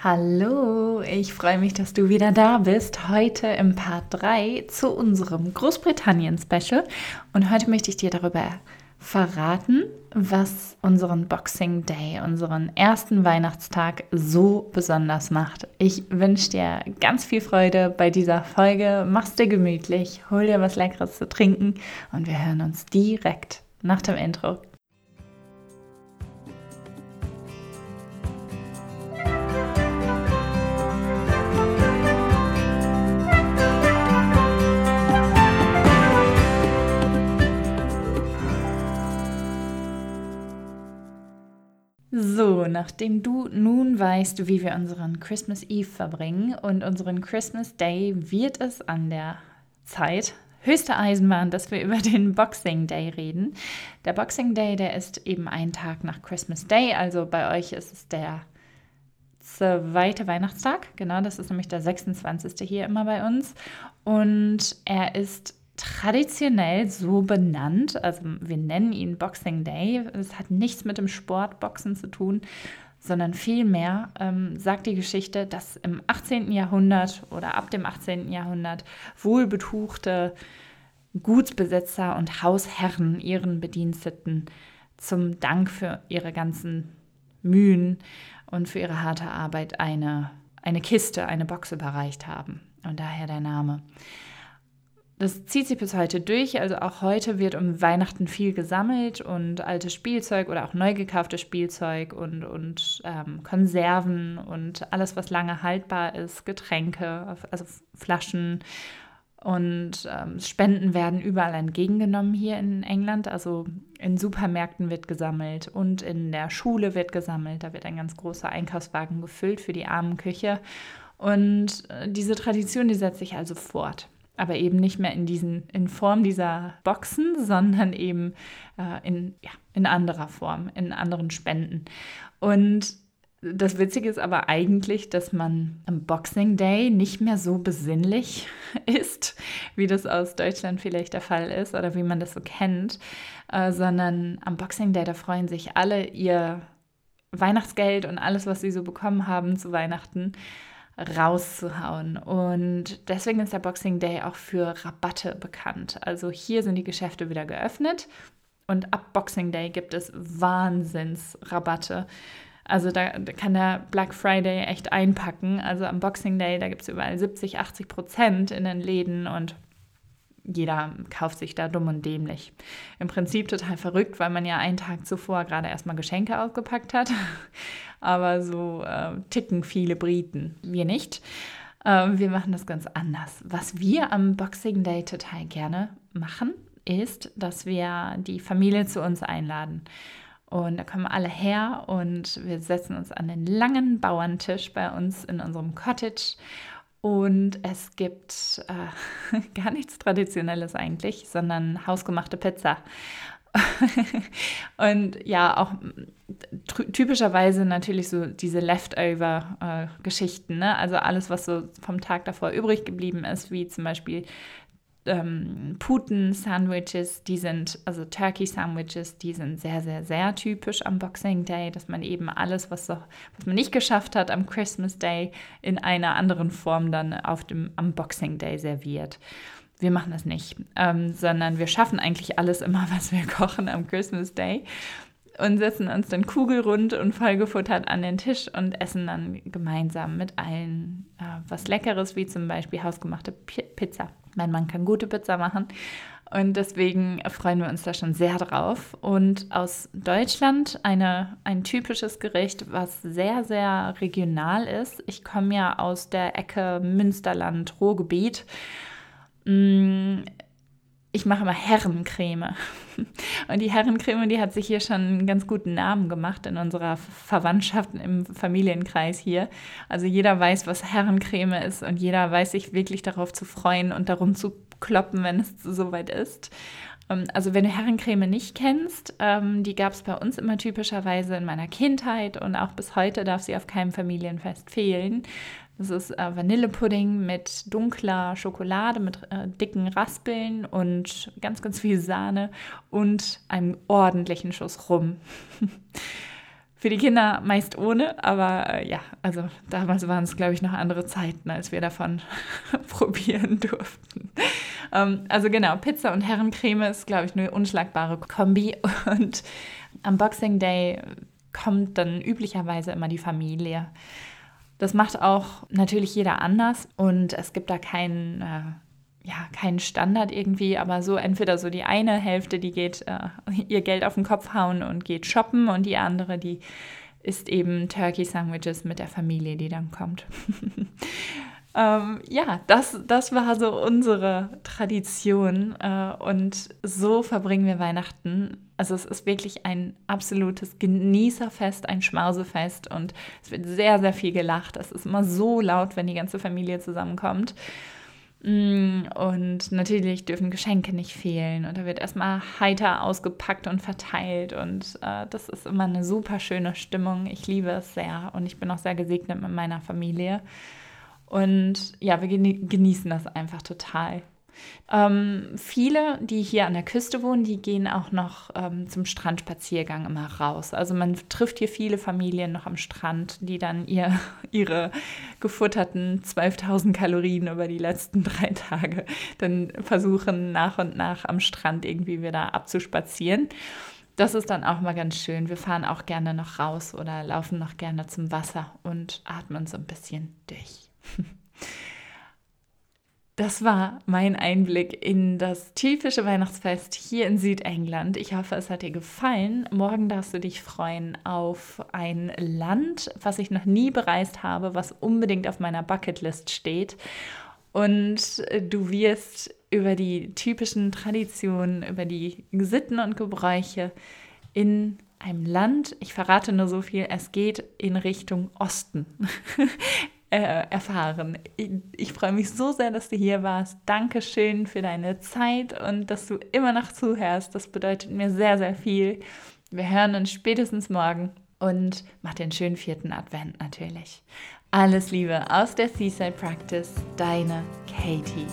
Hallo, ich freue mich, dass du wieder da bist. Heute im Part 3 zu unserem Großbritannien-Special. Und heute möchte ich dir darüber verraten, was unseren Boxing Day, unseren ersten Weihnachtstag so besonders macht. Ich wünsche dir ganz viel Freude bei dieser Folge. Mach's dir gemütlich, hol dir was Leckeres zu trinken und wir hören uns direkt nach dem Intro. So, nachdem du nun weißt, wie wir unseren Christmas Eve verbringen und unseren Christmas Day, wird es an der Zeit, höchste Eisenbahn, dass wir über den Boxing Day reden. Der Boxing Day, der ist eben ein Tag nach Christmas Day, also bei euch ist es der zweite Weihnachtstag, genau, das ist nämlich der 26. hier immer bei uns. Und er ist traditionell so benannt. Also wir nennen ihn Boxing Day. Es hat nichts mit dem Sportboxen zu tun, sondern vielmehr ähm, sagt die Geschichte, dass im 18. Jahrhundert oder ab dem 18. Jahrhundert wohlbetuchte Gutsbesitzer und Hausherren ihren Bediensteten zum Dank für ihre ganzen Mühen und für ihre harte Arbeit eine, eine Kiste, eine Box überreicht haben. Und daher der Name. Das zieht sich bis heute durch. Also auch heute wird um Weihnachten viel gesammelt und altes Spielzeug oder auch neu gekauftes Spielzeug und, und ähm, Konserven und alles, was lange haltbar ist, Getränke, also Flaschen und ähm, Spenden werden überall entgegengenommen hier in England. Also in Supermärkten wird gesammelt und in der Schule wird gesammelt. Da wird ein ganz großer Einkaufswagen gefüllt für die armen Küche. Und äh, diese Tradition, die setzt sich also fort aber eben nicht mehr in diesen, in Form dieser Boxen, sondern eben äh, in, ja, in anderer Form, in anderen Spenden. Und das Witzige ist aber eigentlich, dass man am Boxing Day nicht mehr so besinnlich ist, wie das aus Deutschland vielleicht der Fall ist oder wie man das so kennt, äh, sondern am Boxing Day, da freuen sich alle ihr Weihnachtsgeld und alles, was sie so bekommen haben zu Weihnachten, rauszuhauen. Und deswegen ist der Boxing Day auch für Rabatte bekannt. Also hier sind die Geschäfte wieder geöffnet und ab Boxing Day gibt es Wahnsinnsrabatte. Also da, kann der Black Friday echt einpacken. Also am Boxing Day, da gibt es überall 70, 80 Prozent in den Läden und jeder kauft sich da dumm und dämlich. Im Prinzip total verrückt, weil man ja einen Tag zuvor gerade erstmal Geschenke ausgepackt hat. Aber so äh, ticken viele Briten. Wir nicht. Äh, wir machen das ganz anders. Was wir am Boxing Day total gerne machen, ist, dass wir die Familie zu uns einladen. Und da kommen alle her und wir setzen uns an den langen Bauerntisch bei uns in unserem Cottage und es gibt äh, gar nichts Traditionelles eigentlich, sondern hausgemachte Pizza. und ja, auch typischerweise natürlich so diese Leftover-Geschichten, äh, ne? also alles, was so vom Tag davor übrig geblieben ist, wie zum Beispiel ähm, Puten-Sandwiches, die sind, also Turkey-Sandwiches, die sind sehr, sehr, sehr typisch am Boxing Day, dass man eben alles, was, so, was man nicht geschafft hat am Christmas Day, in einer anderen Form dann auf dem, am Boxing Day serviert. Wir machen das nicht, ähm, sondern wir schaffen eigentlich alles immer, was wir kochen am Christmas Day und setzen uns dann kugelrund und vollgefuttert an den Tisch und essen dann gemeinsam mit allen äh, was Leckeres, wie zum Beispiel hausgemachte P Pizza. Mein Mann kann gute Pizza machen und deswegen freuen wir uns da schon sehr drauf. Und aus Deutschland eine, ein typisches Gericht, was sehr, sehr regional ist. Ich komme ja aus der Ecke Münsterland-Ruhrgebiet. Mm, ich mache immer Herrencreme. Und die Herrencreme, die hat sich hier schon einen ganz guten Namen gemacht in unserer Verwandtschaft im Familienkreis hier. Also jeder weiß, was Herrencreme ist und jeder weiß sich wirklich darauf zu freuen und darum zu kloppen, wenn es soweit ist. Ähm, also wenn du Herrencreme nicht kennst, ähm, die gab es bei uns immer typischerweise in meiner Kindheit und auch bis heute darf sie auf keinem Familienfest fehlen. Das ist äh, Vanillepudding mit dunkler Schokolade, mit äh, dicken Raspeln und ganz, ganz viel Sahne und einem ordentlichen Schuss Rum. Für die Kinder meist ohne, aber äh, ja, also damals waren es, glaube ich, noch andere Zeiten, als wir davon probieren durften. Ähm, also genau, Pizza und Herrencreme ist, glaube ich, eine unschlagbare Kombi. Und am Boxing Day kommt dann üblicherweise immer die Familie. Das macht auch natürlich jeder anders und es gibt da keinen, äh, ja, keinen Standard irgendwie, aber so entweder so die eine Hälfte, die geht äh, ihr Geld auf den Kopf hauen und geht shoppen und die andere, die isst eben Turkey Sandwiches mit der Familie, die dann kommt. ähm, ja, das, das war so unsere Tradition äh, und so verbringen wir Weihnachten also es ist wirklich ein absolutes Genießerfest, ein Schmausefest und es wird sehr, sehr viel gelacht. Es ist immer so laut, wenn die ganze Familie zusammenkommt. Mm, und natürlich dürfen Geschenke nicht fehlen. Und da wird erstmal heiter ausgepackt und verteilt. Und äh, das ist immer eine super schöne Stimmung. Ich liebe es sehr. Und ich bin auch sehr gesegnet mit meiner Familie. Und ja, wir genießen das einfach total. Ähm, viele, die hier an der Küste wohnen, die gehen auch noch ähm, zum Strandspaziergang immer raus. Also man trifft hier viele Familien noch am Strand, die dann ihr, ihre gefutterten 12.000 Kalorien über die letzten drei Tage dann versuchen nach und nach am Strand irgendwie wieder abzuspazieren. Das ist dann auch mal ganz schön. Wir fahren auch gerne noch raus oder laufen noch gerne zum Wasser und atmen so ein bisschen durch. Das war mein Einblick in das typische Weihnachtsfest hier in Südengland. Ich hoffe, es hat dir gefallen. Morgen darfst du dich freuen auf ein Land, was ich noch nie bereist habe, was unbedingt auf meiner Bucketlist steht. Und du wirst über die typischen Traditionen, über die Sitten und Gebräuche in einem Land, ich verrate nur so viel, es geht in Richtung Osten. äh, erfahren. Ich, ich freue mich so sehr, dass du hier warst. Dankeschön für deine Zeit und dass du immer noch zuhörst. Das bedeutet mir sehr, sehr viel. Wir hören uns spätestens morgen und mach den schönen vierten Advent natürlich. Alles Liebe aus der Seaside Practice, deine Katie.